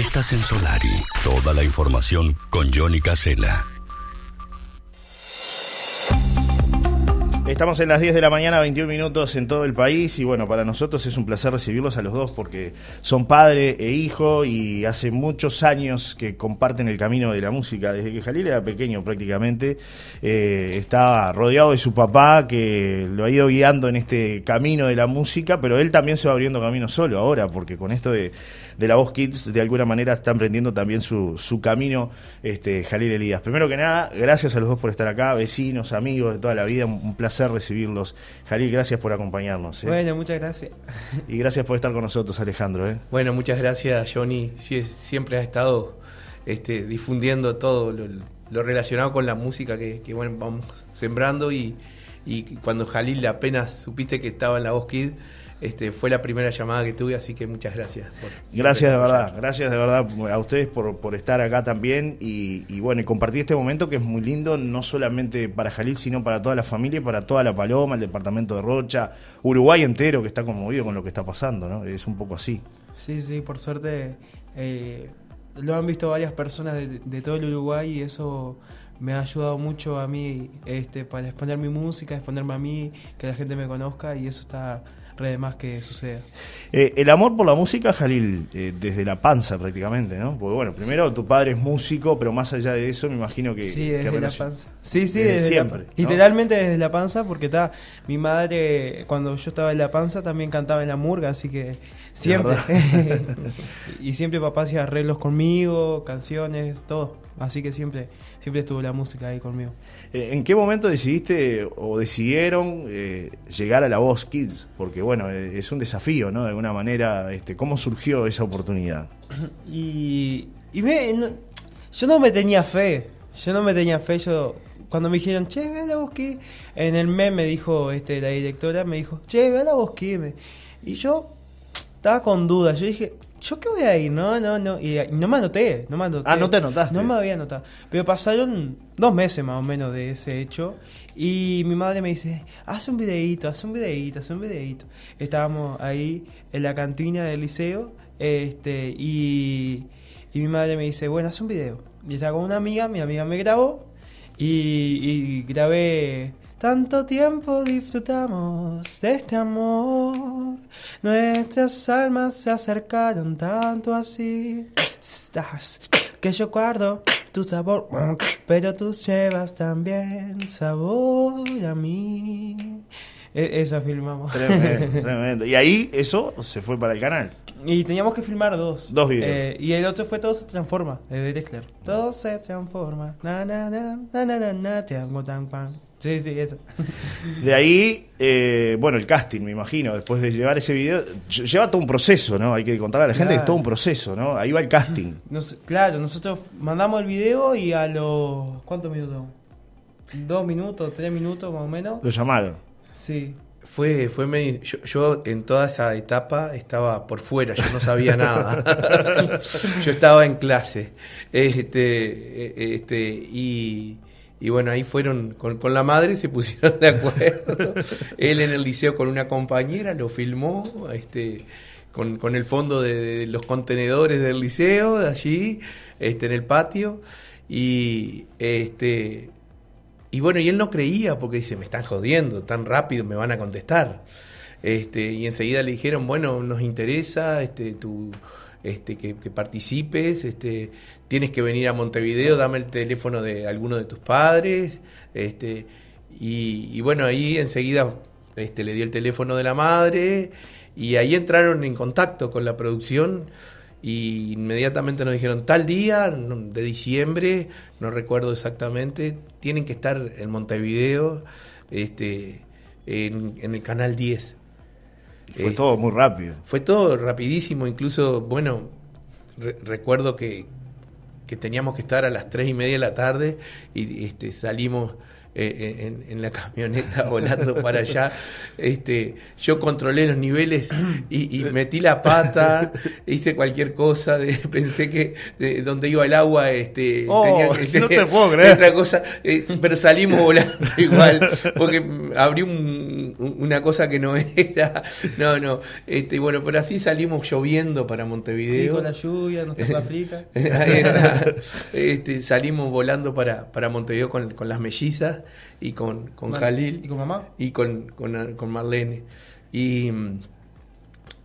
Estás en Solari. Toda la información con Johnny Casella. Estamos en las 10 de la mañana, 21 minutos en todo el país y bueno, para nosotros es un placer recibirlos a los dos porque son padre e hijo y hace muchos años que comparten el camino de la música. Desde que Jalil era pequeño prácticamente, eh, estaba rodeado de su papá que lo ha ido guiando en este camino de la música, pero él también se va abriendo camino solo ahora porque con esto de de la Voz Kids, de alguna manera está emprendiendo también su, su camino este, Jalil Elías. Primero que nada, gracias a los dos por estar acá, vecinos, amigos de toda la vida, un placer recibirlos. Jalil, gracias por acompañarnos. ¿eh? Bueno, muchas gracias. Y gracias por estar con nosotros, Alejandro. ¿eh? Bueno, muchas gracias, Johnny. siempre has estado este, difundiendo todo lo, relacionado con la música que, bueno, vamos sembrando y, y cuando Jalil apenas supiste que estaba en la Voz Kids, este, fue la primera llamada que tuve, así que muchas gracias. gracias de verdad, gracias de verdad a ustedes por, por estar acá también y, bueno, y compartir este momento que es muy lindo, no solamente para Jalil, sino para toda la familia, para toda la Paloma, el departamento de Rocha, Uruguay entero que está conmovido con lo que está pasando, ¿no? Es un poco así. Sí, sí, por suerte eh, lo han visto varias personas de, de todo el Uruguay y eso me ha ayudado mucho a mí este, para exponer mi música, exponerme a mí, que la gente me conozca y eso está más que suceda. Eh, el amor por la música, Jalil, eh, desde la panza prácticamente, ¿no? Porque bueno, primero tu padre es músico, pero más allá de eso me imagino que... Sí, desde la panza. Sí, sí, desde, siempre. Literalmente desde la panza, porque está mi madre, cuando yo estaba en la panza, también cantaba en la murga, así que siempre. y siempre papá hacía arreglos conmigo, canciones, todo. Así que siempre, siempre estuvo la música ahí conmigo. Eh, ¿En qué momento decidiste o decidieron eh, llegar a la Voz Kids? Porque bueno, eh, es un desafío, ¿no? De alguna manera, este, ¿cómo surgió esa oportunidad? Y, y yo no me tenía fe, yo no me tenía fe, yo cuando me dijeron, che, ve a la Kids, en el mes me dijo, este, la directora me dijo, che, ve a la Kids. Y yo estaba con dudas, yo dije, ¿Yo qué voy a ir? No, no, no. Y, no me anoté, no me anoté. Ah, no te anotaste. No me había anotado. Pero pasaron dos meses más o menos de ese hecho. Y mi madre me dice, haz un videíto, haz un videíto, haz un videíto. Estábamos ahí en la cantina del liceo. Este, y, y mi madre me dice, bueno, haz un video. Y estaba con una amiga, mi amiga me grabó. Y, y grabé tanto tiempo disfrutamos de este amor, nuestras almas se acercaron tanto así. Estás que yo guardo tu sabor, pero tú llevas también sabor a mí. E, eso filmamos. Tremendo, tremendo. Y ahí eso se fue para el canal. Y teníamos que filmar dos. Dos videos. Eh, y el otro fue Todo se transforma, de Drexler. Todo se transforma. Na, na, na, na, na, na, na, pan. Sí, sí, eso. De ahí, eh, bueno, el casting, me imagino, después de llevar ese video, lleva todo un proceso, ¿no? Hay que contar a la gente que es todo un proceso, ¿no? Ahí va el casting. claro, nosotros mandamos el video y a los... ¿Cuántos minutos? Dos minutos, tres minutos más o menos. Lo llamaron. Sí. Fue, fue yo, en toda esa etapa estaba por fuera, yo no sabía nada. yo estaba en clase. Este, e, este, y y bueno, ahí fueron con, con, la madre, se pusieron de acuerdo. Él en el liceo con una compañera lo filmó este, con, con el fondo de, los contenedores del liceo, de allí, este, en el patio. Y, este, y bueno, y él no creía porque dice, me están jodiendo, tan rápido me van a contestar. Este, y enseguida le dijeron, bueno, nos interesa este, tu este, que, participes, este, tienes que venir a Montevideo, dame el teléfono de alguno de tus padres, este, y, bueno, ahí enseguida este, le dio el teléfono de la madre y ahí entraron en contacto con la producción y inmediatamente nos dijeron tal día de diciembre, no recuerdo exactamente, tienen que estar en Montevideo este, en, en el canal 10. Fue todo muy rápido. Fue todo rapidísimo, incluso, bueno, recuerdo que, que, teníamos que estar a las tres y media de la tarde y este, salimos eh, en, la camioneta volando para allá. Este, yo controlé los niveles y, metí la pata, hice cualquier cosa, pensé que donde iba el agua este, oh, tenía que no te puedo creer. otra cosa, eh, pero salimos volando igual, porque abrí un un- un- una cosa que no era. No, no. Este, bueno, pero así salimos lloviendo para Montevideo. Sí, con la lluvia, nos tocó África. Este, salimos volando para, para Montevideo con, con las mellizas y con, con Jalil ¿Y con mamá? y con, con, con Marlene. Y,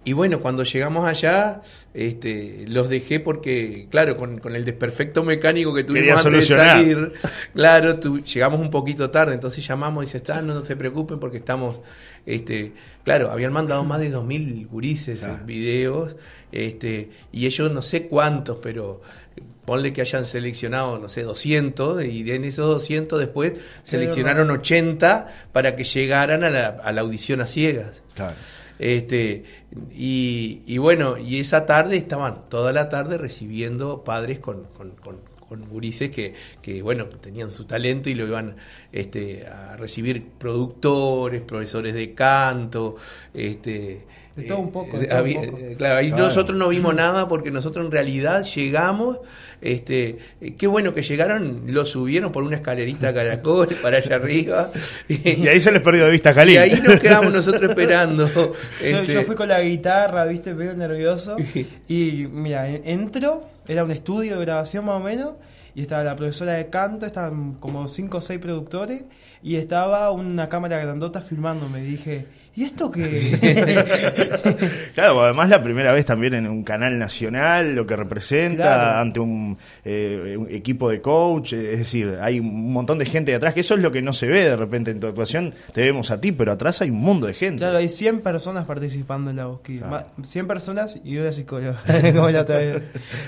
y bueno, cuando llegamos allá, este, los dejé porque, claro, con, con el desperfecto mecánico que Quería tuvimos antes de salir, claro, tu- llegamos un poquito tarde, entonces llamamos y dice, está, no, no se preocupen porque estamos, este, claro, habían mandado más de 2.000 gurises Claro. videos, este, y ellos no sé cuántos, pero ponle que hayan seleccionado, no sé, 200, y en esos 200 después seleccionaron 80 para que llegaran a la, a la audición a ciegas. Claro. Este, y, y bueno, y esa tarde estaban toda la tarde recibiendo padres con, con, con, con gurises que, que, bueno, tenían su talento y lo iban este, a recibir productores, profesores de canto, este. De todo un poco, de eh, todo un poco. eh, claro, ahí Claro. nosotros no vimos nada porque nosotros en realidad llegamos, este, eh, qué bueno que llegaron, lo subieron por una escalerita caracol para allá arriba. Y ahí se les perdió de vista a Jalil. Y ahí nos quedamos nosotros esperando. Yo, Este, yo fui con la guitarra, viste, medio nervioso. Y mira, en- entro, era un estudio de grabación más o menos, y estaba la profesora de canto, estaban como cinco o seis productores, y estaba una cámara grandota filmándome. Y dije, ¿y esto qué? Claro, además la primera vez también en un canal nacional, lo que representa Claro. ante un, eh, un equipo de coach, es decir, hay un montón de gente de atrás, que eso es lo que no se ve de repente en tu actuación, te vemos a ti, pero atrás hay un mundo de gente. claro, hay 100 personas participando en la bosquilla. Claro. Ma- 100 personas y una psicóloga. como la otra vez.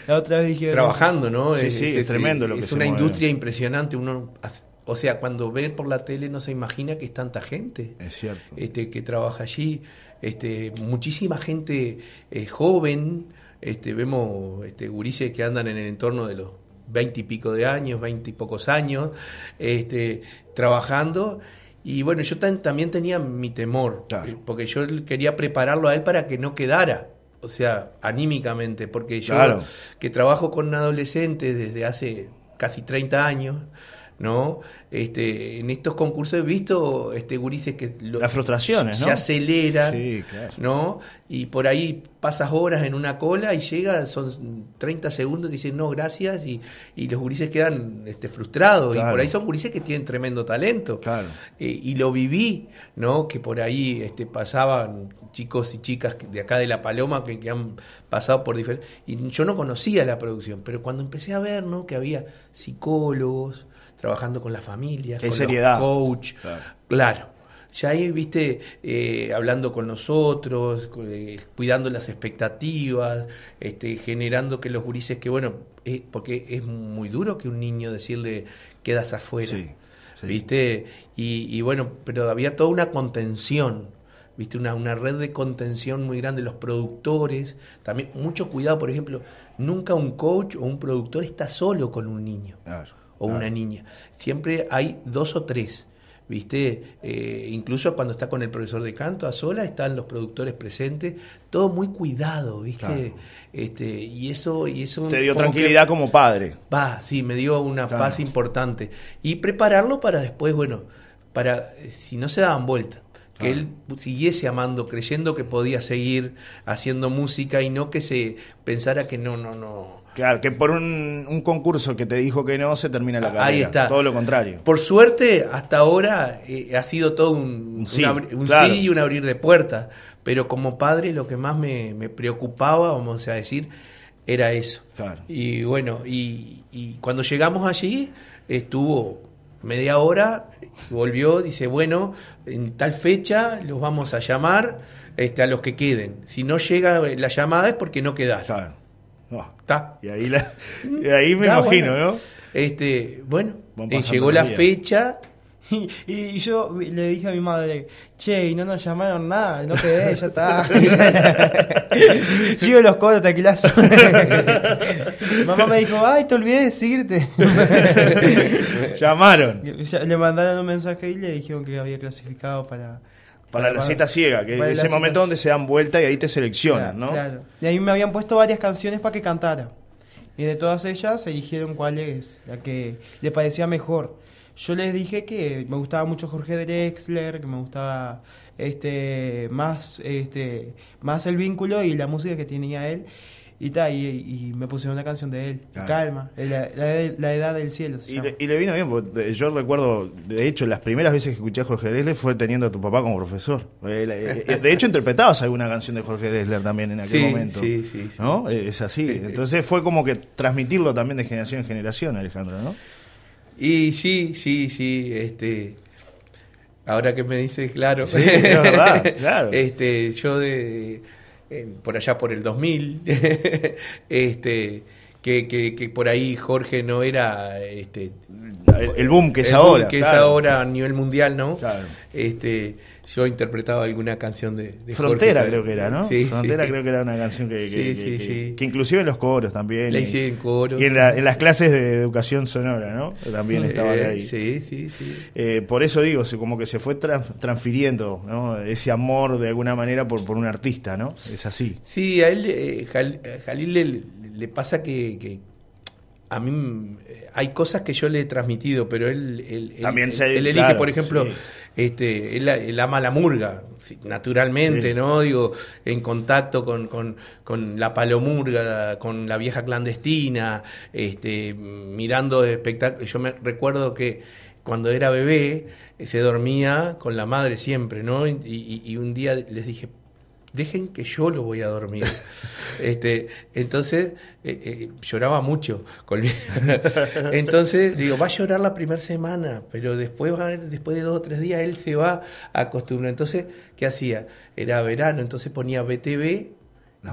La otra vez dije... trabajando, ¿no? Sí, sí, es tremendo lo que Es se una mueve. industria impresionante. Uno, hace- o sea, cuando ve por la tele no se imagina que es tanta gente. Es cierto. este, que trabaja allí, este, muchísima gente eh, joven, este, vemos este, gurises que andan en el entorno de los veinte y pico de años, veinte y pocos años, este, trabajando. Y bueno, yo tan- también tenía mi temor, Claro. porque yo quería prepararlo a él para que no quedara. O sea, anímicamente, porque yo Claro. que trabajo con adolescentes desde hace casi 30 años, ¿no? Este, en estos concursos he visto este gurises que lo- Las frustraciones, se ¿no? aceleran, Sí, claro. ¿no? Y por ahí pasas horas en una cola y llega, son 30 segundos, dicen no, gracias, y, y los gurises quedan este, frustrados. Y por ahí son gurises que tienen tremendo talento. Claro. Eh, y lo viví, ¿no? Que por ahí este, pasaban chicos y chicas de acá de La Paloma que, que han pasado por diferentes... Y yo no conocía la producción, pero cuando empecé a ver, ¿no? Que había psicólogos trabajando con las familias, con seriedad. los coach, Claro. claro. Ya ahí, viste, eh, hablando con nosotros, eh, cuidando las expectativas, este, generando que los gurises, que bueno, eh, porque es muy duro que un niño decirle quedas afuera. Sí, sí. ¿viste? Y, y bueno, pero había toda una contención, ¿viste? Una, una red de contención muy grande, los productores, también mucho cuidado, por ejemplo, nunca un coach o un productor está solo con un niño Claro, o claro. una niña, siempre hay dos o tres. ¿Viste? Eh, incluso cuando está con el profesor de canto a sola, están los productores presentes, todo muy cuidado, ¿viste? Claro. Este, y eso, y eso Te dio como que- tranquilidad como padre. Va, sí, me dio una Claro. paz importante. Y prepararlo para después, bueno, para eh, si no se daban vuelta, que él siguiese amando, creyendo que podía seguir haciendo música y no que se pensara que no, no, no. Claro, que por un, un concurso que te dijo que no, se termina la Ahí carrera. está. Todo lo contrario. Por suerte, hasta ahora eh, ha sido todo un, Un sí, un claro. sí y un abrir de puertas. Pero como padre, lo que más me, me preocupaba, vamos a decir, era eso. Claro. Y bueno, y, y cuando llegamos allí, estuvo media hora, volvió, dice, bueno, en tal fecha los vamos a llamar este, a los que queden. Si no llega la llamada es porque no quedaron. Claro. No. ¿Está? Y ahí, la- y ahí me Está imagino, bueno. ¿no? Este, bueno, eh, llegó la días. fecha Y, y yo le dije a mi madre, che, y no nos llamaron nada, no quedé, ya está. Sigo los coros, tranquilazo. Mamá me dijo, ay, te olvidé de decirte. Llamaron. Le mandaron un mensaje y le dijeron que había clasificado para... Para la cita ciega, que es ese momento donde se dan vuelta y ahí te Claro, seleccionan, ¿no? Claro. Y ahí me habían puesto varias canciones para que cantara. Y de todas ellas eligieron cuál es la que le parecía mejor. yo les dije que me gustaba mucho Jorge Drexler, que me gustaba este más este más el vínculo y la música que tenía él y tal y, y me pusieron una canción de él Claro. calma la, la- la edad del cielo se Y llama. le, y le vino bien, porque yo recuerdo, de hecho, las primeras veces que escuché a Jorge Drexler fue teniendo a tu papá como profesor. Eh, eh, De hecho, interpretabas alguna canción de Jorge Drexler también en aquel Sí, momento. sí, sí, sí. ¿No? Eh, Es así. Entonces fue como que transmitirlo también de generación en generación, Alejandro, ¿no? Y sí, sí, sí, este ahora que me dices, claro. Sí, es verdad, claro. Este, yo de eh, por allá por el 2000 este que, que, que por ahí Jorge no era este El, el boom que es el boom ahora. que claro. es ahora a nivel mundial, ¿no? Claro. Este, yo interpretaba alguna canción de, de Frontera Jorge, creo que era, ¿no? Sí, Frontera sí. creo que era una canción que, que, Sí, que- sí, que- sí. que inclusive en los coros también. La hice en coro. Y en, la- en las clases de educación sonora, ¿no? También estaba Eh, ahí. Sí, sí, sí. Eh, por eso digo, como que se fue trans- transfiriendo ¿no? ese amor de alguna manera por, por un artista, ¿no? Es así. Sí, a él, eh, a Jalil le, le pasa que, que a mí eh, hay cosas que yo le he transmitido, pero él, él, él- También él- se- él elige, claro, por ejemplo, sí. este, él, él ama la murga, naturalmente, Sí. ¿no? Digo, en contacto con, con, con la palomurga, con la vieja clandestina, este, mirando espectáculos. Yo me recuerdo que cuando era bebé eh, se dormía con la madre siempre, ¿no? Y, y- y un día les dije, dejen que yo lo voy a dormir. este, entonces eh, eh, lloraba mucho conmigo. entonces digo, va a llorar la primera semana, pero después va a ver, después de dos o tres días él se va a acostumbrar. Entonces, ¿qué hacía? Era verano, entonces ponía BTV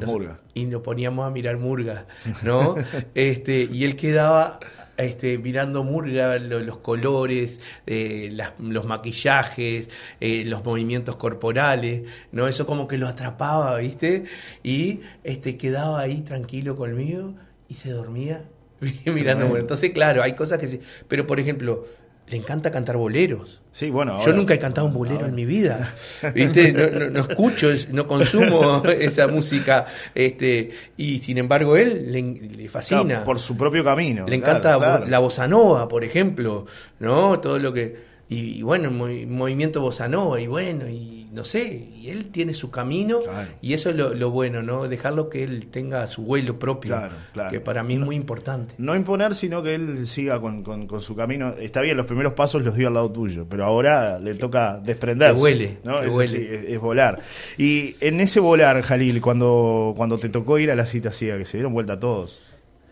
Nos- murgas. y nos poníamos a mirar murga, ¿no? este, y él quedaba este, mirando murga, lo- los colores, eh, las- los maquillajes, eh, los movimientos corporales, ¿no? Eso como que lo atrapaba, ¿viste? Y este, quedaba ahí tranquilo conmigo y se dormía mirando murga. Entonces, claro, hay cosas que sí. Pero, por ejemplo, le encanta cantar boleros. Sí, bueno. Yo nunca he cantado un bolero ahora- en mi vida, ¿viste? No, no- no escucho, es- no consumo esa música, este, y sin embargo él le, le fascina. Claro, por su propio camino. le claro, encanta claro. la bossa nova, por ejemplo, ¿no? Todo lo que... Y, y bueno, el movimiento bossa nova, y bueno, y no sé, y él tiene su camino, Claro. y eso es lo, lo bueno, ¿no? Dejarlo que él tenga su vuelo propio, Claro, claro. que para mí es muy importante. No imponer, sino que él siga con, con- con su camino. Está bien, los primeros pasos los dio al lado tuyo, pero ahora le toca desprenderse. Que huele, ¿no? que es, huele. así, es- es volar. Y en ese volar, Jalil, cuando, cuando te tocó ir a la cita ciega, que se dieron vuelta todos.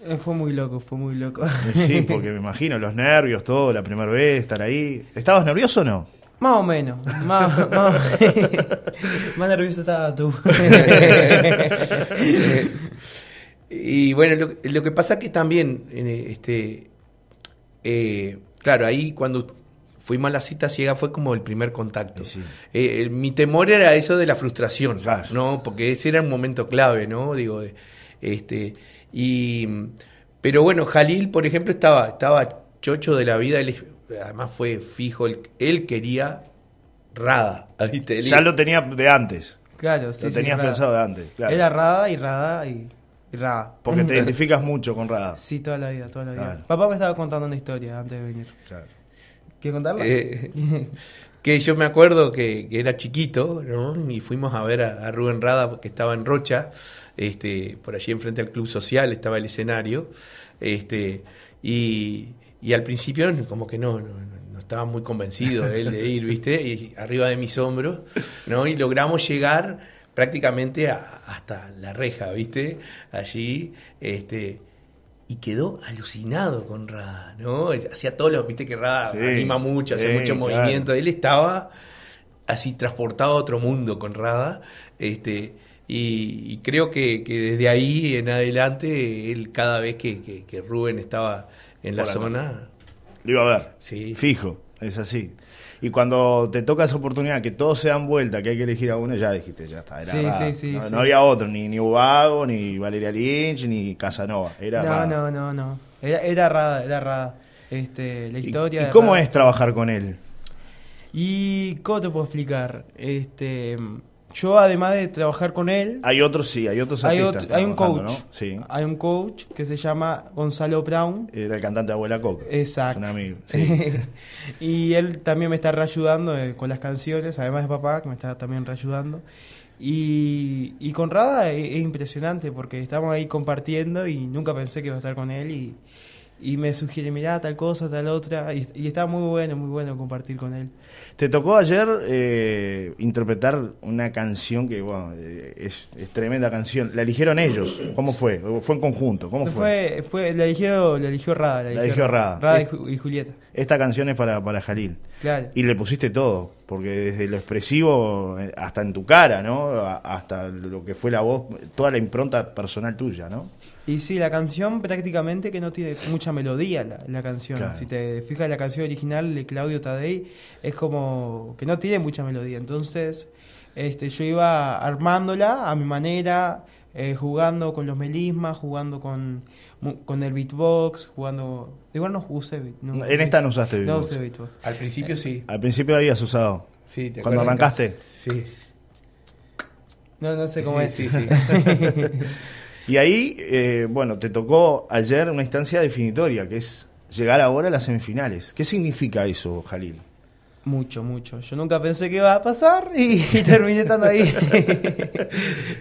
Eh, fue muy loco fue muy loco Eh, Sí, porque me imagino los nervios, todo, la primera vez, estar ahí. ¿Estabas nervioso o no? más o menos más, más, más nervioso estaba tú Y bueno, lo, lo que pasa que también, este, eh, claro, ahí cuando fuimos a la cita ciega fue como el primer contacto. Y sí. Eh, el- mi temor era eso de la frustración, Claro. ¿no? Porque ese era un momento clave, ¿no? Digo, este, y, pero bueno, Jalil, por ejemplo, estaba, estaba chocho de la vida, él, además fue fijo, él, él quería Rada, Ya lo tenía de antes. claro sí lo sí, tenías Rada. pensado de antes. Claro. era Rada y Rada y, y Rada Porque te identificas mucho con Rada. sí toda la vida toda la vida Claro. papá me estaba contando una historia antes de venir Claro. ¿quieres contarla? Eh, que yo me acuerdo que, que era chiquito, ¿no? Y fuimos a ver a, Rubén Rada, que estaba en Rocha, este, por allí enfrente al Club Social, estaba el escenario, este, y, y al principio como que no, no, no- no estaba muy convencido él de ir, ¿viste? Y arriba de mis hombros, ¿no? Y logramos llegar prácticamente a- hasta la reja, ¿viste? Allí, este... Y quedó alucinado con Rada, ¿no? Hacía todo lo, viste que Rada Sí, anima mucho, hace sí, mucho claro. movimiento. Él estaba así transportado a otro mundo con Rada. Este, y, y creo que, que desde ahí en adelante, él cada vez que, que- que Rubén estaba en la Por zona, Lo iba a ver. Sí. Fijo, es así. Y cuando te toca esa oportunidad, que todos se dan vuelta, que hay que elegir a uno, ya dijiste, ya está. Era Sí, sí, sí, no, había otro, ni, ni Ubago, ni Valeria Lynch, ni Casanova. Era no, Rada. no, no, no. Era, era Rada, era Rada. Este, la ¿Y- historia. ¿Y, cómo Rada. es trabajar con él? ¿Y cómo te puedo explicar? Este, yo además de trabajar con él, Hay otros, sí, hay otros hay, artistas. otro- hay un coach. ¿no? Sí. Hay un coach que se llama Gonzalo Brown. Era el cantante de Abuela Coca. Exacto. Es un amigo. Sí. y él también me está reayudando eh, con las canciones, además de papá, que me está también reayudando. Y, y con Rada es, es impresionante porque estamos ahí compartiendo y nunca pensé que iba a estar con él y, y me sugiere, mirá, tal cosa, tal otra. Y, y está muy bueno, muy bueno compartir con él. Te tocó ayer eh, interpretar una canción que, bueno, eh, es, es tremenda canción. ¿La eligieron ellos? ¿Cómo fue? ¿Fue en conjunto? ¿Cómo fue? Fue, fue, la eligió, la eligió Rada. La eligió Rada. Rada y, Es- Ju- y Julieta. Esta canción es para, para Jalil. Claro. Y le pusiste todo, porque desde lo expresivo eh, hasta en tu cara, ¿no? Hasta lo que fue la voz, toda la impronta personal tuya, ¿no? Y sí, la canción prácticamente que no tiene mucha melodía la, la canción. Claro. Si te fijas la canción original de Claudio Tadei, es como que no tiene mucha melodía. Entonces, este, yo iba armándola a mi manera, eh, jugando con los melismas, jugando con, con el beatbox, jugando... Igual no usé beat- no- En esta no usaste No beatbox. usé beatbox. Al principio sí. Al principio habías usado. sí ¿te Cuando arrancaste. Sí. No, no sé cómo Sí, es. sí, sí. Y ahí, eh, bueno, te tocó ayer una instancia definitoria, que es llegar ahora a las semifinales. ¿Qué significa eso, Jalil? Mucho, mucho. Yo nunca pensé que iba a pasar y, y terminé estando ahí.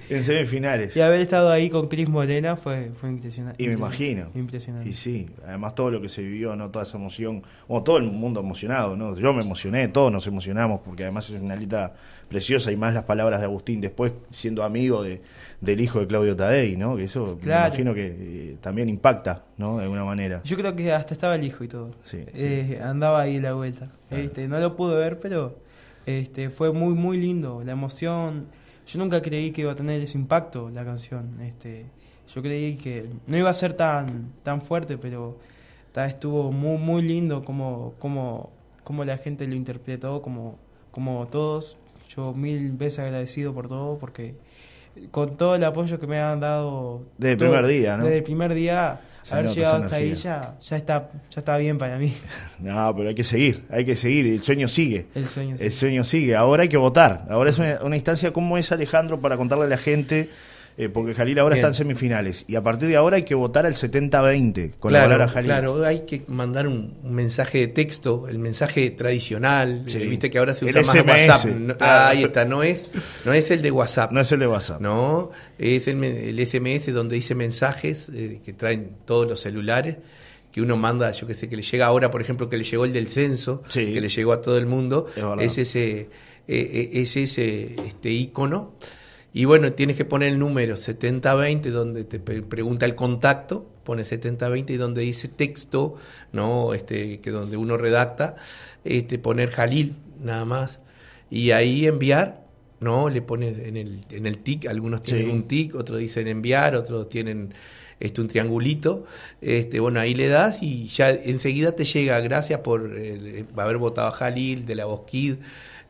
En semifinales. Y haber estado ahí con Cris Morena fue, fue impresionante. Y me imagino. Impresionante. Y sí, además todo lo que se vivió, ¿no? Toda esa emoción, bueno, todo el mundo emocionado, ¿no? Yo me emocioné, todos nos emocionamos, porque además es una lista preciosa y más las palabras de Agustín, después siendo amigo de, del hijo de Claudio Tadei, ¿no? Que eso Claro. me imagino que eh, también impacta, ¿no? De alguna manera. Yo creo que hasta estaba el hijo y todo. Sí. Eh, andaba ahí la vuelta. Claro. Este, no lo pude ver, pero este, fue muy, muy lindo. La emoción. Yo nunca creí que iba a tener ese impacto la canción. Este, yo creí que no iba a ser tan, tan fuerte, pero ta, estuvo muy, muy lindo como, como, como la gente lo interpretó, como, como todos. Yo mil veces agradecido por todo, porque con todo el apoyo que me han dado Desde el primer día, ¿no? Desde el primer día, Se haber nota llegado hasta ahí ya, ya está, ya está bien para mí. No, pero hay que seguir, hay que seguir, el sueño sigue. El sueño. sí. El sueño sigue. Ahora hay que votar. Ahora es una, una instancia. ¿Cómo es, Alejandro, para contarle a la gente? Eh, porque Jalil ahora Bien. está en semifinales. Y a partir de ahora hay que votar al 70-20 con la claro, palabra Jalil. claro, hay que mandar un, un mensaje de texto, el mensaje tradicional, Sí. eh, viste que ahora se El usa SMS, más WhatsApp. No- claro. ahí está, no es, no es el de WhatsApp. No es el de WhatsApp. No, es el, SMS donde dice mensajes eh, que traen todos los celulares, que uno manda, yo que sé, que le llega ahora, por ejemplo, que le llegó el del censo, Sí. que le llegó a todo el mundo, Es es ese, eh, eh, es ese este icono. Y bueno, tienes que poner el número 7020 donde te pregunta el contacto, pone 7020 y donde dice texto, no, este que donde uno redacta, este poner Jalil nada más. Y ahí enviar, no, le pones en el en el tic, algunos tienen Sí. un tic, otros dicen enviar, otros tienen este un triangulito, este bueno, ahí le das y ya enseguida te llega, gracias por eh, haber votado a Jalil de la Kid,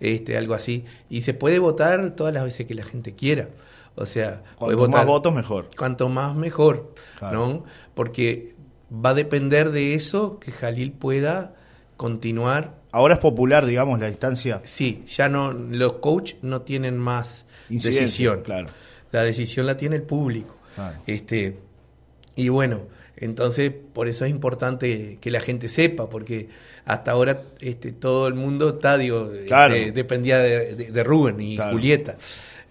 este, algo así. Y se puede votar todas las veces que la gente quiera. O sea, Cuanto más votos, mejor. cuanto más mejor, Claro. ¿no? Porque va a depender de eso que Jalil pueda continuar. Ahora es popular, digamos, la instancia. Sí, ya no los coach no tienen más Incidencia, decisión. claro. La decisión la tiene el público. Claro. Este y bueno, entonces por eso es importante que la gente sepa, porque hasta ahora este, todo el mundo está, digo, Claro. este, dependía de, de- de Rubén y Claro. Julieta,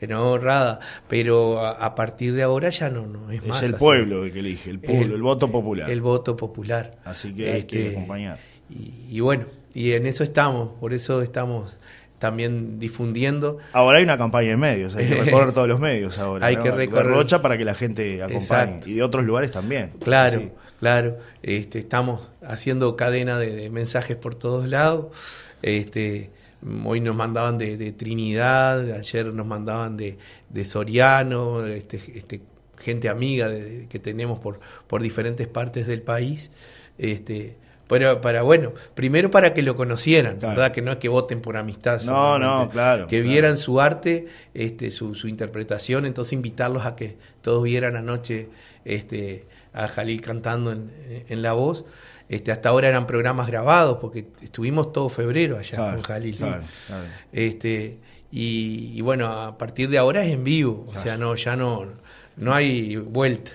no Rada, pero a, a partir de ahora ya no, no es Es más. el así. pueblo el que elige, el pueblo, el, voto popular. El voto popular. Así que hay que Este, acompañar. Y, y bueno, y en eso estamos, por eso estamos también difundiendo. Ahora hay una campaña en medios, hay que recorrer todos los medios ahora. Hay ¿no? que recorrer. Rocha para que la gente acompañe. Exacto. Y de otros lugares también. Claro, Sí. claro. Este, estamos haciendo cadena de, de mensajes por todos lados. Este, hoy nos mandaban de, de Trinidad, ayer nos mandaban de, de Soriano, este, este, gente amiga que tenemos por, por diferentes partes del país. Este, pero para, bueno, primero para que lo conocieran, Claro. ¿verdad? Que no es que voten por amistad. No, no, claro, Que claro. vieran su arte, este, su, su interpretación, entonces invitarlos a que todos vieran anoche este, a Jalil cantando en, en la voz. Este, hasta ahora eran programas grabados, porque estuvimos todo febrero allá Claro, con Jalil. claro, claro. Este, y, y bueno, a partir de ahora es en vivo, o sea, no, ya no, no hay vuelta.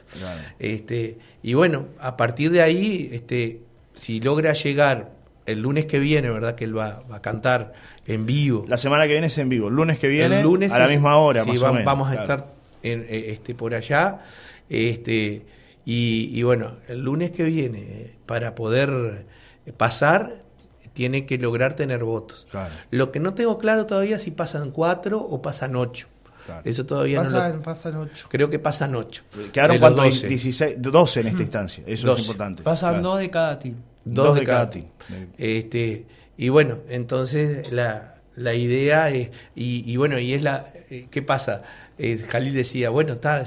Este, y bueno, a partir de ahí, este, si logra llegar el lunes que viene, ¿verdad? Que él va, va a cantar en vivo. La semana que viene es en vivo. El lunes que viene, El lunes a la es- misma hora, sí, más va- o menos. Vamos a Claro. estar en, eh, este, por allá. Este, y, y bueno, el lunes que viene, para poder pasar, tiene que lograr tener votos. Claro. Lo que no tengo claro todavía es si pasan cuatro o pasan ocho. Claro. Eso todavía no Pasan, lo... pasan ocho. Creo que pasan ocho. Quedaron De los cuánto? 12. 16, 12 en esta instancia. Eso 12. es importante. Pasan Claro. dos de cada team. Dos, de cada team. team. Este, y bueno, entonces la, la idea es, y, y bueno, y es la, eh, ¿qué pasa? Eh, Jalil decía, bueno, está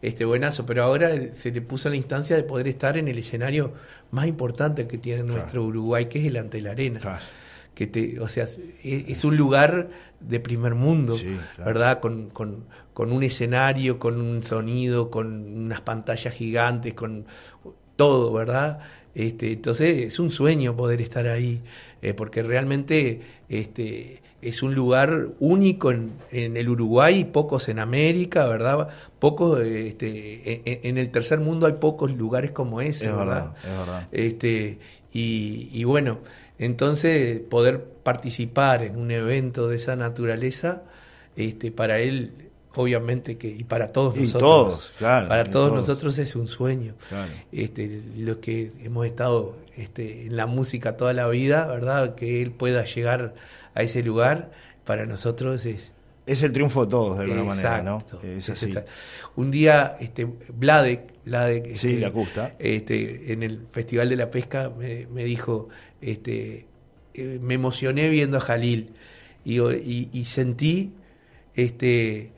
este buenazo, pero ahora se le puso la instancia de poder estar en el escenario más importante que tiene nuestro Uruguay, que es el ante la arena. Claro. Que te, o sea, es, un lugar de primer mundo, Sí, claro. ¿verdad? Con, con, con un escenario, con un sonido, con unas pantallas gigantes, con todo, ¿verdad? Este, entonces es un sueño poder estar ahí, eh, porque realmente este, es un lugar único en, en el Uruguay, pocos en América, ¿verdad? Pocos, este, en, en el tercer mundo hay pocos lugares como ese, Es ¿verdad? verdad, es verdad. Este, y, y bueno, entonces poder participar en un evento de esa naturaleza, este, para él, obviamente que, y para todos Y nosotros, todos, claro, para todos, todos. nosotros es un sueño. Claro. Este, los que hemos estado este, en la música toda la vida, ¿verdad? Que él pueda llegar a ese lugar, para nosotros es, Es el triunfo de todos, de alguna manera, ¿no? Es así. Un día, este, Vladek, Vladek, Sí, este, la Custa. este, en el Festival de la Pesca me, me dijo, este, eh, me emocioné viendo a Jalil y, y- y sentí este,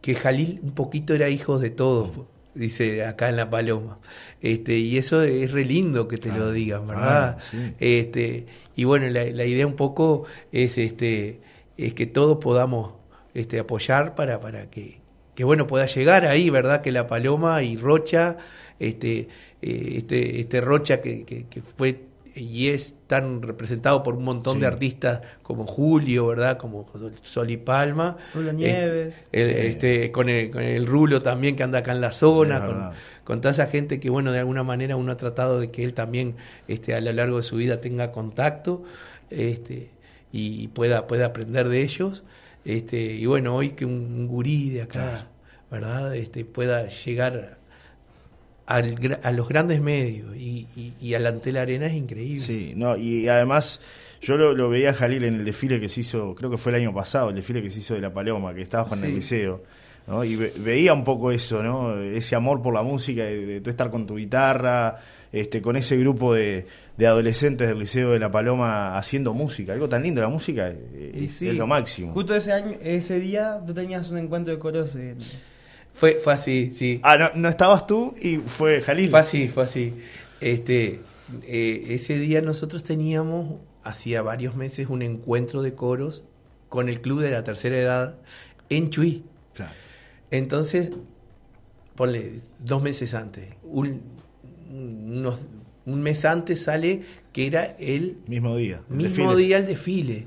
que Jalil un poquito era hijo de todos, dice acá en La Paloma. Este, y eso es re lindo que te lo digan, ¿verdad? Ah, sí. Este, y bueno, la, la idea un poco es, este, es que todos podamos este, apoyar para, para que, que bueno pueda llegar ahí, ¿verdad? Que la Paloma y Rocha, este, eh, este, este Rocha que, que, que fue y es tan representado por un montón Sí. de artistas como Julio, ¿verdad? Como Sol y Palma. Rulo Este, Nieves. el- este, con, el, con el Rulo también que anda acá en la zona, con, con toda esa gente que, bueno, de alguna manera uno ha tratado de que él también este, a lo largo de su vida tenga contacto este, y pueda, pueda aprender de ellos. Este, y bueno, hoy que un, gurí de acá, ¿verdad? Este, pueda llegar al a los grandes medios y, y, y al ante la arena es increíble. Sí, no, y además yo lo, lo veía a Jalil en el desfile que se hizo, creo que fue el año pasado, el desfile que se hizo de La Paloma, que estaba el Sí. liceo, ¿no? Y ve- veía un poco eso, ¿no? Ese amor por la música, de, de tú estar con tu guitarra, este, con ese grupo de, de adolescentes del liceo de La Paloma haciendo música, algo tan lindo, la música eh, Y es, sí, es lo máximo. Justo ese año, ese día, tú tenías un encuentro de coros en... Fue, fue así, sí. Ah, no, no estabas tú y fue Jalil. Fue así, fue así. Este, eh, ese día nosotros teníamos, hacía varios meses, un encuentro de coros con el club de la tercera edad en Chuy. Claro. Entonces, ponle dos meses antes, un, unos- un mes antes sale que era el Mismo día. el mismo desfile. día el desfile.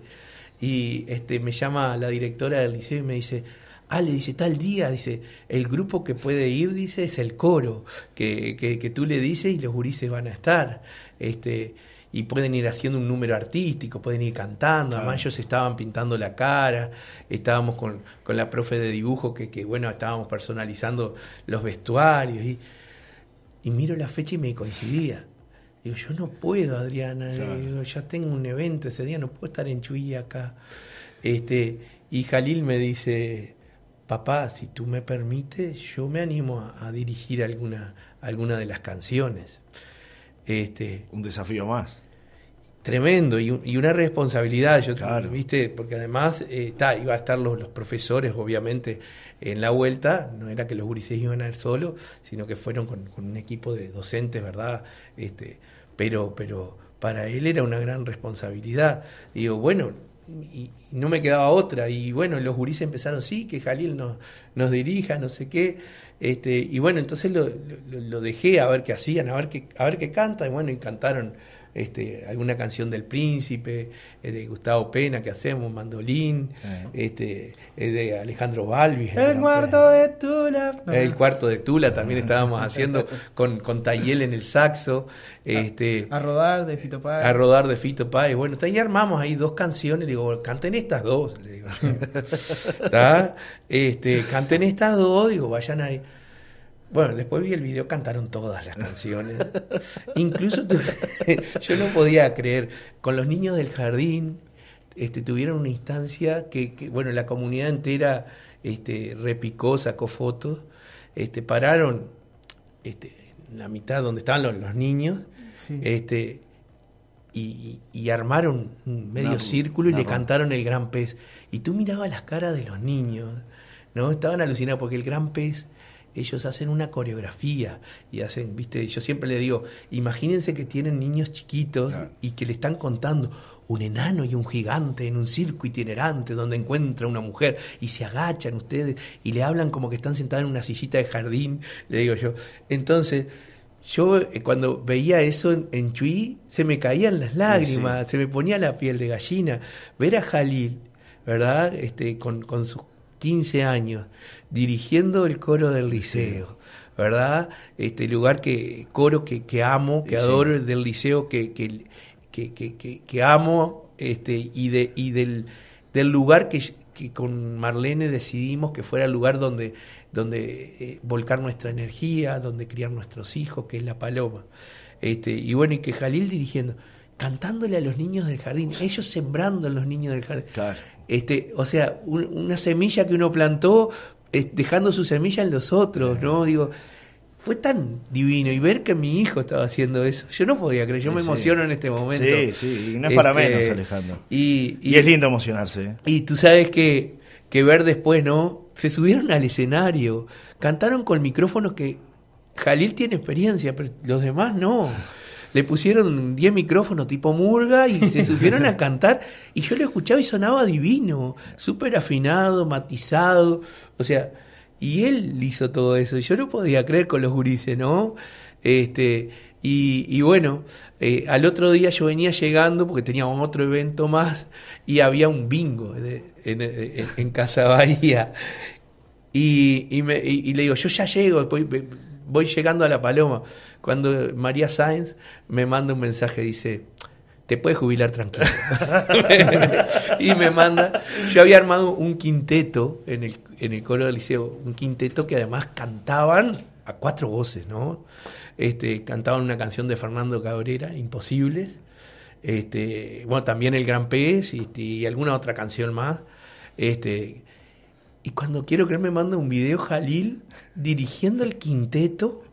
Y este me llama la directora del liceo y me dice, ah, le dice, tal día, dice, el grupo que puede ir, dice, es el coro, que, que, que tú le dices y los gurises van a estar. Este, y pueden ir haciendo un número artístico, pueden ir cantando, Claro. además ellos estaban pintando la cara, estábamos con, con la profe de dibujo que, que bueno, estábamos personalizando los vestuarios y, y miro la fecha y me coincidía. Digo, yo no puedo, Adriana, Claro. digo, ya tengo un evento ese día, no puedo estar en Chuy acá. Este, y Jalil me dice, papá, si tú me permites, yo me animo a, a dirigir alguna, alguna de las canciones. Este, Un desafío más. tremendo y, un- y una responsabilidad, yo Claro. viste, porque además eh, ta, iba a estar los, los profesores, obviamente, en la vuelta, no era que los gurises iban a ir solos, sino que fueron con, con un equipo de docentes, ¿verdad? Este, pero, pero para él era una gran responsabilidad. Digo, bueno, y, no me quedaba otra, y bueno, los gurises empezaron, sí, que Jalil nos, nos dirija, no sé qué, Este, y bueno, entonces lo, lo, lo dejé a ver qué hacían, a ver qué, a ver qué canta, y bueno, y cantaron este, alguna canción del príncipe, eh, de Gustavo Pena que hacemos, mandolín, este, eh, de Alejandro Balbi. El cuarto de Tula. El cuarto de Tula también estábamos haciendo con, con Tayel en el saxo, este, A rodar de Fito Páez. a rodar de Fito Páez. Bueno, ahí armamos ahí dos canciones, le digo, canten estas dos, le digo. Este, canten estas dos, digo, vayan ahí. Bueno, después vi el video, cantaron todas las canciones. Incluso yo no podía creer, con los niños del jardín, este, tuvieron una instancia que, que, bueno, la comunidad entera este, repicó, sacó fotos, este, pararon este, en la mitad donde estaban los, los niños, Sí. este, y, y- armaron un medio círculo y le cantaron el gran pez. Y tú mirabas las caras de los niños, ¿no? Estaban alucinados porque el gran pez, ellos hacen una coreografía y hacen, viste, yo siempre le digo, imagínense que tienen niños chiquitos Claro. y que le están contando un enano y un gigante en un circo itinerante donde encuentra una mujer y se agachan ustedes y le hablan como que están sentados en una sillita de jardín, le digo yo. Entonces, yo eh, cuando veía eso en, en Chuy, se me caían las lágrimas, se me ponía la piel de gallina. Ver a Jalil, ¿verdad? Este, con, con sus 15 años, dirigiendo el coro del liceo, ¿verdad? Este lugar que, coro que, que amo, que Sí. adoro, del liceo que, que, que, amo, este, y, de, y del, del lugar que, que con Marlene decidimos que fuera el lugar donde, donde eh, volcar nuestra energía, donde criar nuestros hijos, que es la paloma. Este, y bueno, y que Jalil dirigiendo, cantándole a los niños del jardín, ellos sembrando en los niños del jardín. Claro. Este, o sea, un- una semilla que uno plantó, dejando su semilla en los otros, ¿no? Digo, fue tan divino y ver que mi hijo estaba haciendo eso. Yo no podía creer, yo me Sí. emociono en este momento. Sí, sí, y no es para Este, menos, Alejandro. Y, Y, es lindo emocionarse. ¿eh? y tú sabes que, que ver después, ¿no? Se subieron al escenario, cantaron con micrófonos que Jalil tiene experiencia, pero los demás no. Le pusieron 10 micrófonos tipo murga y se subieron a cantar y yo lo escuchaba y sonaba divino, súper afinado, matizado, o sea, y él hizo todo eso. Yo no podía creer con los gurises, ¿no? Este, y, y bueno, eh, al otro día yo venía llegando porque tenía otro evento más y había un bingo en, en- en Casa Bahía. Y, y, me- y- y le digo, yo ya llego, voy, voy llegando a La Paloma. Cuando María Sáenz me manda un mensaje, dice, te puedes jubilar tranquilo. y me manda, yo había armado un quinteto en el, en el coro del liceo, un quinteto que además cantaban a cuatro voces, ¿no? Este, cantaban una canción de Fernando Cabrera, Imposibles. Este, bueno, también El Gran Pez y, y alguna otra canción más. Este, y cuando quiero creer me manda un video Jalil dirigiendo el quinteto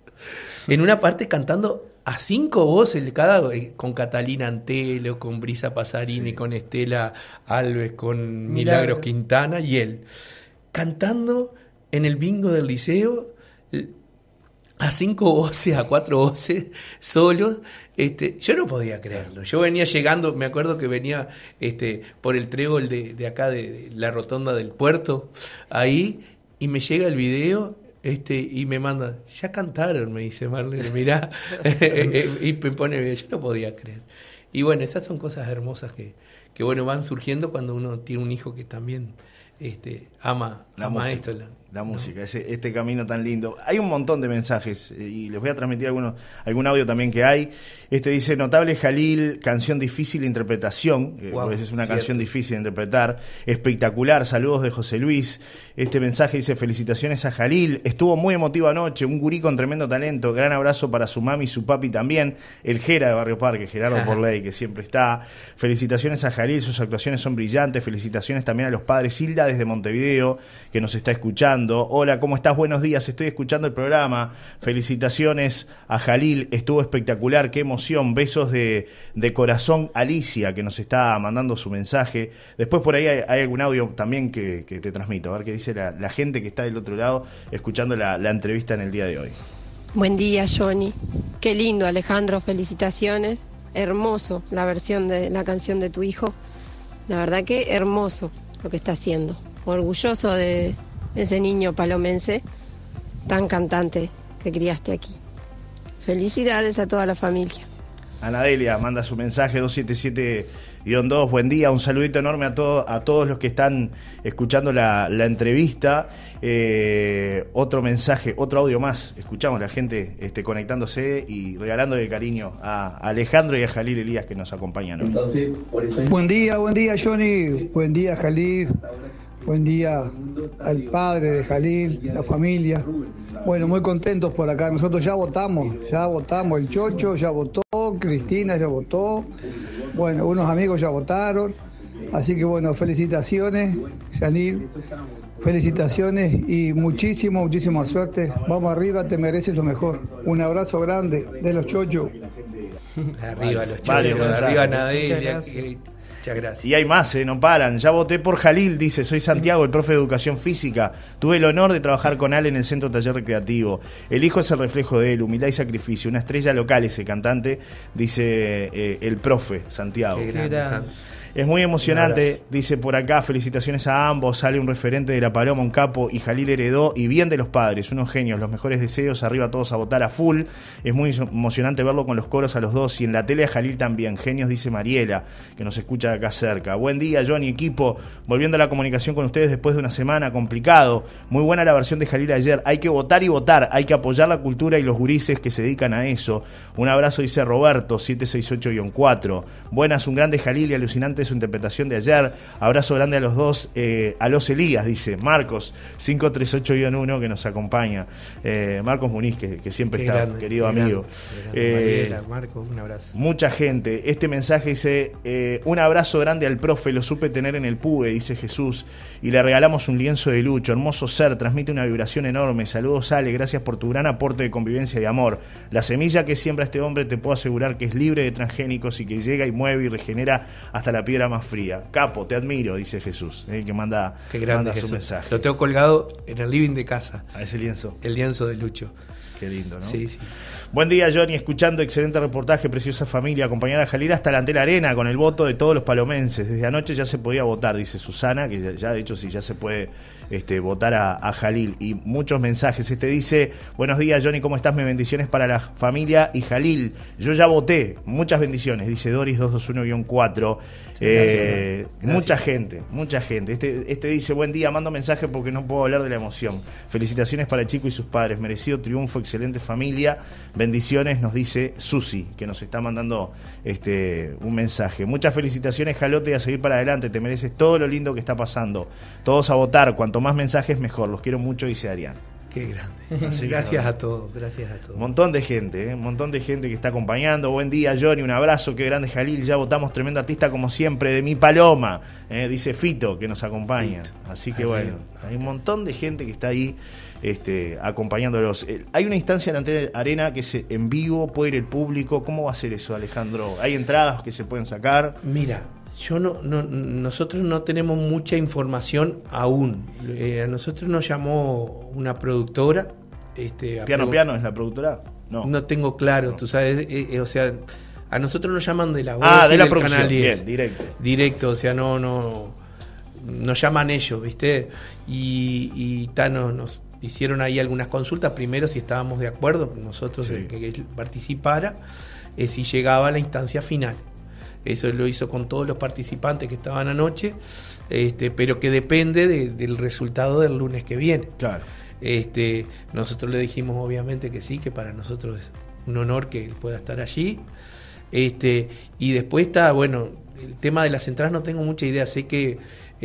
en una parte cantando a cinco voces cada eh, con Catalina Antelo, con Brisa Pasarini, con Estela Alves, con Milagros. Milagros. Quintana y él cantando en el bingo del liceo a cinco voces, a cuatro voces, solos. Este, yo no podía creerlo. Yo venía llegando, me acuerdo que venía este, por el trébol de, de acá, de, de la rotonda del puerto, ahí, y me llega el video. Este, y me manda, ya cantaron, me dice Marlene, mirá, y me pone, yo no podía creer. Y bueno, esas son cosas hermosas que, que bueno, van surgiendo cuando uno tiene un hijo que también este, ama, La ama música. esto. la- La música, ese, este camino tan lindo. Hay un montón de mensajes eh, y les voy a transmitir algunos, algún audio también que hay. Este dice, notable Jalil, canción difícil de interpretación. eh, Guau, pues es una cierto. canción difícil de interpretar. Espectacular, saludos de José Luis. Este mensaje dice, felicitaciones a Jalil. Estuvo muy emotivo anoche, un gurí con tremendo talento. Gran abrazo para su mami y su papi también. El Jera de Barrio Parque, Gerardo. Porley, que siempre está. Felicitaciones a Jalil, sus actuaciones son brillantes. Felicitaciones también a los padres Hilda desde Montevideo, que nos está escuchando. Hola, ¿cómo estás? Buenos días, estoy escuchando el programa. Felicitaciones a Jalil, estuvo espectacular, qué emoción. Besos de, de corazón Alicia, que nos está mandando su mensaje. Después por ahí hay, algún audio también que, que te transmito, a ver qué dice la, la gente que está del otro lado escuchando la, la entrevista en el día de hoy. Buen día, Johnny. Qué lindo, Alejandro. Felicitaciones. Hermoso la versión de la canción de tu hijo. La verdad que hermoso lo que está haciendo. Orgulloso de ese niño palomense. tan cantante que criaste aquí. Felicidades a toda la familia. Anadelia manda su mensaje 277-2. Buen día, un saludito enorme a, todo, a todos los que están escuchando la, la entrevista. Eh, otro mensaje, otro audio más. Escuchamos la gente este, conectándose y regalándole cariño a Alejandro y a Jalil Elías que nos acompañan hoy. Buen día, buen día Johnny, buen día Jalil, buen día al padre de Jalil, la familia. Bueno, muy contentos por acá. Nosotros ya votamos, ya votamos. El Chocho ya votó, Cristina ya votó. Bueno, unos amigos ya votaron. Así que bueno, felicitaciones, Janil. Felicitaciones y muchísimo, muchísima suerte. Vamos arriba, te mereces lo mejor. Un abrazo grande de los Chochos. Arriba los chochos, arriba Nadelia. Muchas gracias. Y hay más, eh, no paran. Ya voté por Jalil, dice, soy Santiago, el profe de educación física. Tuve el honor de trabajar con Ale en el centro taller recreativo. El hijo es el reflejo de él, humildad y sacrificio. Una estrella local ese cantante, dice eh, el profe Santiago. Qué grande. Es muy emocionante, dice por acá, felicitaciones a ambos, sale un referente de la Paloma, un capo y Jalil heredó y bien de los padres, unos genios, los mejores deseos, arriba todos a votar a full, es muy emocionante verlo con los coros a los dos y en la tele a Jalil también, genios dice Mariela, que nos escucha de acá cerca. Buen día Johnny, equipo, volviendo a la comunicación con ustedes después de una semana complicado, muy buena la versión de Jalil ayer, hay que votar y votar, hay que apoyar la cultura y los gurises que se dedican a eso. Un abrazo dice Roberto, 768-4. Buenas, un grande Jalil y alucinante su interpretación de ayer. Abrazo grande a los dos, eh, a los Elías, dice Marcos, 538-1 que nos acompaña. Eh, Marcos Muniz, que, que siempre Qué está, grande, querido amigo. grande. Eh, Mariela, Marco, un abrazo. Mucha gente. Este mensaje dice, un abrazo grande al profe, lo supe tener en el PUE, dice Jesús, y le regalamos un lienzo de lucho, hermoso ser, transmite una vibración enorme. Saludos Ale, gracias por tu gran aporte de convivencia y amor. La semilla que siembra este hombre te puedo asegurar que es libre de transgénicos y que llega y mueve y regenera hasta la piedra más fría. Capo, te admiro, dice Jesús, el que manda, Qué grande manda Jesús. su mensaje. Lo tengo colgado en el living de casa, A ese lienzo, el lienzo de Lucho. qué lindo, ¿no? Sí, sí. Buen día, Johnny. Escuchando excelente reportaje, preciosa familia. Acompañar a Jalil hasta la Arena con el voto de todos los palomenses. Desde anoche ya se podía votar, dice Susana, que ya, ya de hecho sí, ya se puede este, votar a, a Jalil. Y muchos mensajes. Este dice: Buenos días, Johnny, ¿cómo estás? Me bendiciones para la familia y Jalil. Yo ya voté. Muchas bendiciones, dice Doris 221-4. Eh, mucha gente, mucha gente. Este, este dice, buen día, mando mensaje porque no puedo hablar de la emoción. Felicitaciones para el chico y sus padres. Merecido triunfo, excelente familia. Bendiciones, nos dice Susi, que nos está mandando este un mensaje. Muchas felicitaciones, Jalote, y a seguir para adelante. Te mereces todo lo lindo que está pasando. Todos a votar, cuanto más mensajes mejor. Los quiero mucho, dice Adrián. Qué grande. Así gracias a todos, gracias a todos. Un montón de gente, ¿eh? un montón de gente que está acompañando. Buen día, Johnny, un abrazo, qué grande Jalil. Ya votamos tremendo artista como siempre, de mi paloma, ¿eh? dice Fito, que nos acompaña. Fito. Así que bueno, hay un montón de gente que está ahí este, acompañándolos. Eh, Hay una instancia en Antena arena que es en vivo, puede ir el público. ¿Cómo va a ser eso, Alejandro? ¿Hay entradas que se pueden sacar? Mira, yo no, no- nosotros no tenemos mucha información aún. Eh, a nosotros nos llamó una productora. Este, ¿Piano Piano es la productora? No. No tengo claro, No. tú sabes, eh, eh, o sea, a nosotros nos llaman de la voz ah, de la producción. Canal 10. Bien, directo. directo, o sea, no, no, nos llaman ellos, ¿viste? Y, y nos hicieron ahí algunas consultas, primero si estábamos de acuerdo, nosotros Sí. el que, participara, eh, si llegaba a la instancia final. Eso lo hizo con todos los participantes que estaban anoche, este, pero que depende de- del resultado del lunes que viene. Claro. Este, nosotros le dijimos obviamente que sí, que para nosotros es un honor que él pueda estar allí. Este, y después está, bueno, el tema de las entradas no tengo mucha idea, sé que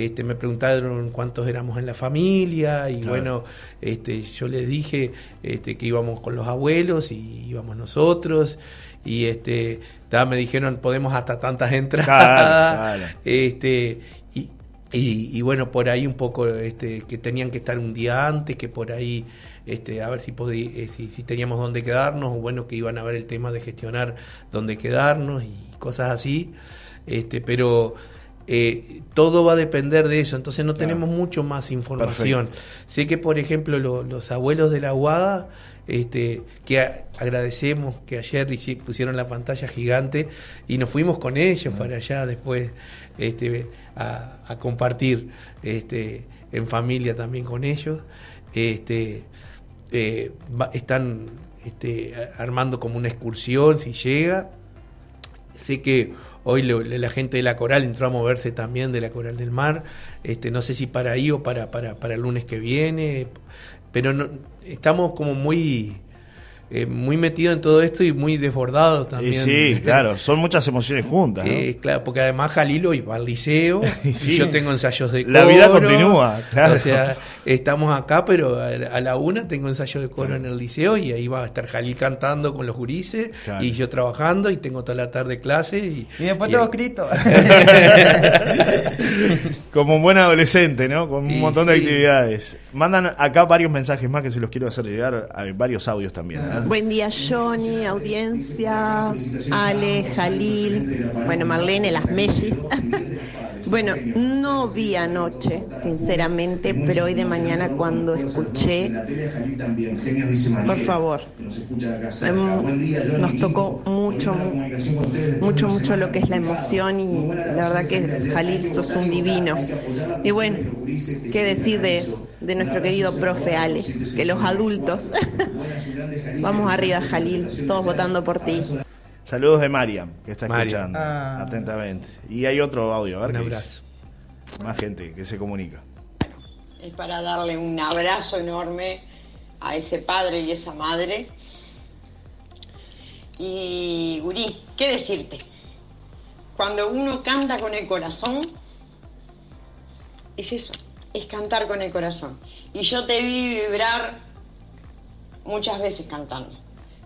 este, me preguntaron cuántos éramos en la familia y Claro. bueno, este, yo les dije este, que íbamos con los abuelos y íbamos nosotros y este, ta, me dijeron podemos hasta tantas entradas. Claro, claro. Este, y, y, y bueno, por ahí un poco este, que tenían que estar un día antes, que por ahí este, a ver si, podí- eh, si, si teníamos dónde quedarnos, o bueno, que iban a ver el tema de gestionar dónde quedarnos y cosas así. Este, pero eh, todo va a depender de eso, entonces no Claro. tenemos mucho más información. Sé que, por ejemplo, lo- los abuelos de la Aguada, este, que a- agradecemos que ayer pusieron la pantalla gigante y nos fuimos con ellos para allá después este, a, a compartir este, en familia también con ellos. Este, eh, va- están este, armando como una excursión si llega. Sé que hoy la gente de la Coral entró a moverse también de la Coral del Mar. Este, no sé si para ahí o para, para, para el lunes que viene. Pero no, estamos como muy, eh, muy metidos en todo esto y muy desbordados Y también. sí, claro, son muchas emociones juntas. ¿no? Eh, claro, porque además Jalilo iba al liceo y Sí. yo tengo ensayos de coro. La vida continúa, claro. O sea, estamos acá, pero a, a la una tengo ensayo de coro en el liceo y ahí va a estar Jalil cantando con los gurises Claro. y yo trabajando y tengo toda la tarde clase. Y, Y después y- tengo escrito. Como un buen adolescente, ¿no? Con un Y montón de actividades. Mandan acá varios mensajes más que se los quiero hacer llegar, a varios audios también. Buen día Johnny, audiencia, Ale, Jalil, bueno Marlene, las Mellis. Bueno, no vi anoche, sinceramente, pero hoy de mañana cuando escuché, por favor, nos tocó mucho, mucho, mucho lo que es la emoción y la verdad que Jalil sos un divino. Y bueno, qué decir de, de nuestro querido profe Ale, que los adultos, vamos arriba Jalil, todos votando por ti. Saludos de Mariam, que está Mariam. escuchando Ah. atentamente. Y hay otro audio, a ver Un qué dice. Más gente que se comunica. es para darle un abrazo enorme a ese padre y esa madre. Y Gurí, ¿qué decirte? Cuando uno canta con el corazón, es eso, es cantar con el corazón. Y yo te vi vibrar muchas veces cantando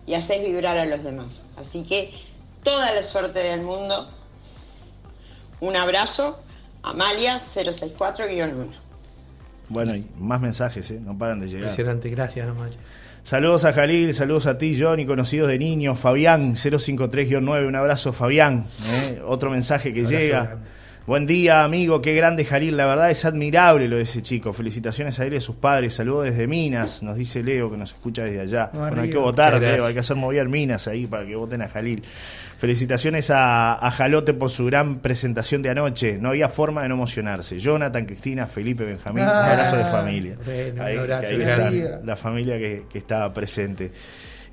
y haces vibrar a los demás. Así que toda la suerte del mundo. Un abrazo, Amalia 064-1. Bueno, y más mensajes, ¿eh? No paran de llegar. Impresionante, gracias, Amaya. Saludos a Jalil, saludos a ti, Johnny, conocidos de niños. Fabián, 053-9, un abrazo, Fabián. ¿eh? Otro mensaje que llega. grande. Buen día, amigo, qué grande Jalil. La verdad es admirable lo de ese chico. Felicitaciones a él y a sus padres. Saludos desde Minas, nos dice Leo, que nos escucha desde allá. No, bueno, hay que votar, Leo, hay que hacer mover Minas ahí para que voten a Jalil. Felicitaciones a, a Jalote por su gran presentación de anoche. No había forma de no emocionarse. Jonathan, Cristina, Felipe, Benjamín, un Ah. abrazo de familia. Bueno, un Ahí- abrazo ahí grande. están, la familia que, que estaba presente.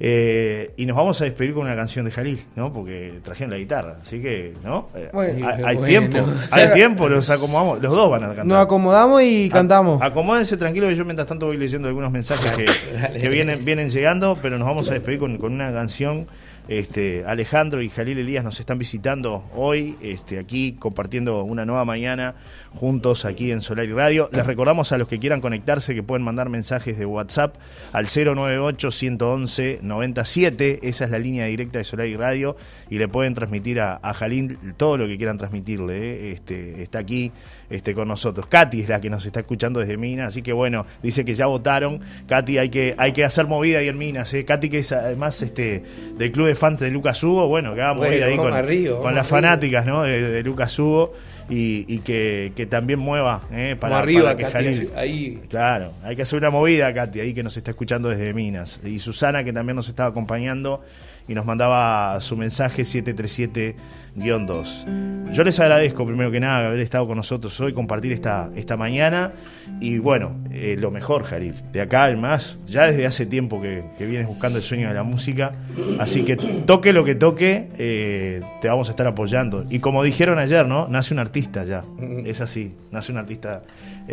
Eh, y nos vamos a despedir con una canción de Jalil, ¿no? Porque trajeron la guitarra, así que, ¿no? Eh, Bueno. hay, hay Bueno. tiempo, hay tiempo, los acomodamos, los dos van a cantar. Nos acomodamos y cantamos. A- Acomódense tranquilo que yo mientras tanto voy leyendo algunos mensajes que, que vienen, vienen llegando, pero nos vamos a despedir con, con una canción. Este, Alejandro y Jalil Elías nos están visitando hoy, este, aquí compartiendo una nueva mañana juntos aquí en Solar y Radio. Les recordamos a los que quieran conectarse que pueden mandar mensajes de WhatsApp al 098-111-97. Esa es la línea directa de Solar y Radio y le pueden transmitir a, Jalil todo lo que quieran transmitirle. ¿eh? Este, está aquí este, con nosotros. Katy es la que nos está escuchando desde Minas, así que bueno, dice que ya votaron. Katy, hay que, hay que hacer movida ahí en Minas. ¿eh? Katy, que es además este, del club de fans de Lucas Hugo, bueno, que haga Bueno, movida ahí con, arriba, con las arriba. fanáticas ¿no? de, de Lucas Hugo y, y que, que también mueva ¿eh? para, arriba, para que Katy, Jalil. ahí. Claro, hay que hacer una movida, Katy, ahí que nos está escuchando desde Minas. Y Susana, que también nos estaba acompañando y nos mandaba su mensaje 737-2. Yo les agradezco primero que nada haber estado con nosotros hoy, compartir esta, esta mañana. Y bueno, eh, lo mejor, Jalil. De acá en más, ya desde hace tiempo que, que vienes buscando el sueño de la música. Así que toque lo que toque, eh, te vamos a estar apoyando. Y como dijeron ayer, ¿no? Nace un artista ya. Es así, nace un artista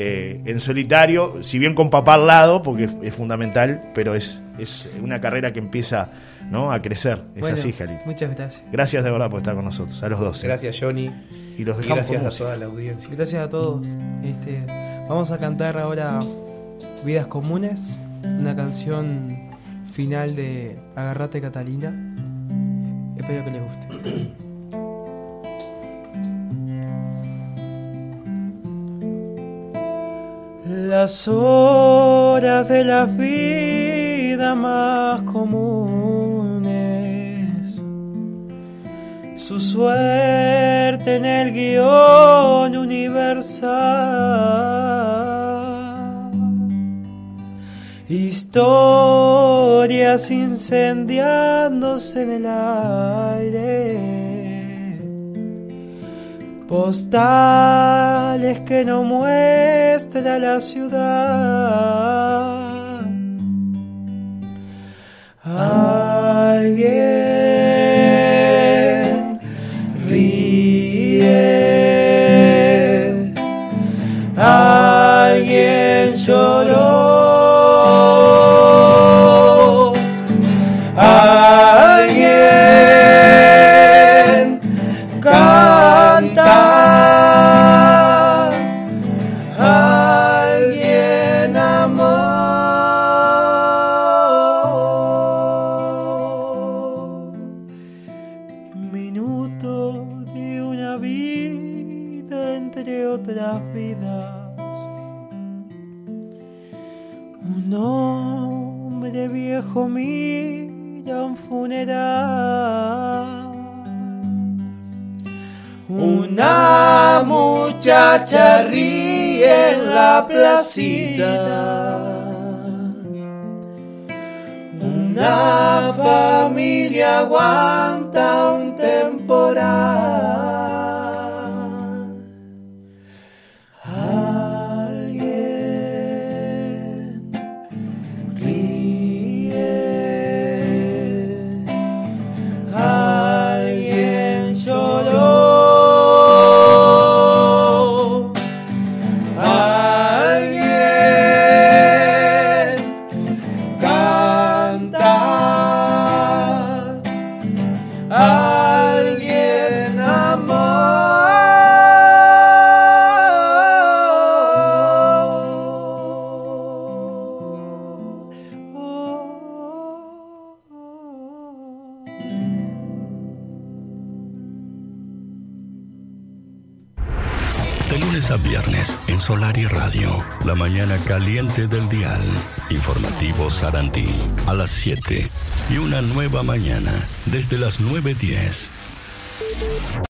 eh, en solitario, si bien con papá al lado, porque es, es fundamental, pero es, es una carrera que empieza ¿no? a crecer. Es Bueno, así, Jalil. Muchas gracias. Gracias de verdad por estar con nosotros, a los dos. ¿eh? Gracias, Johnny. Y los Y dejamos gracias a toda la audiencia. Gracias a todos. Este, vamos a cantar ahora Vidas Comunes, una canción final de Agarrate Catalina. Espero que les guste. Las horas de la vida más comunes su suerte en el guion universal. Historias incendiándose en el aire. Postales que no nuestra la ciudad. Alguien Una muchacha ríe en la placita. Una familia aguanta un temporal. Mañana caliente del dial. Informativo Sarantí a las 7 y una nueva mañana desde las 9.10.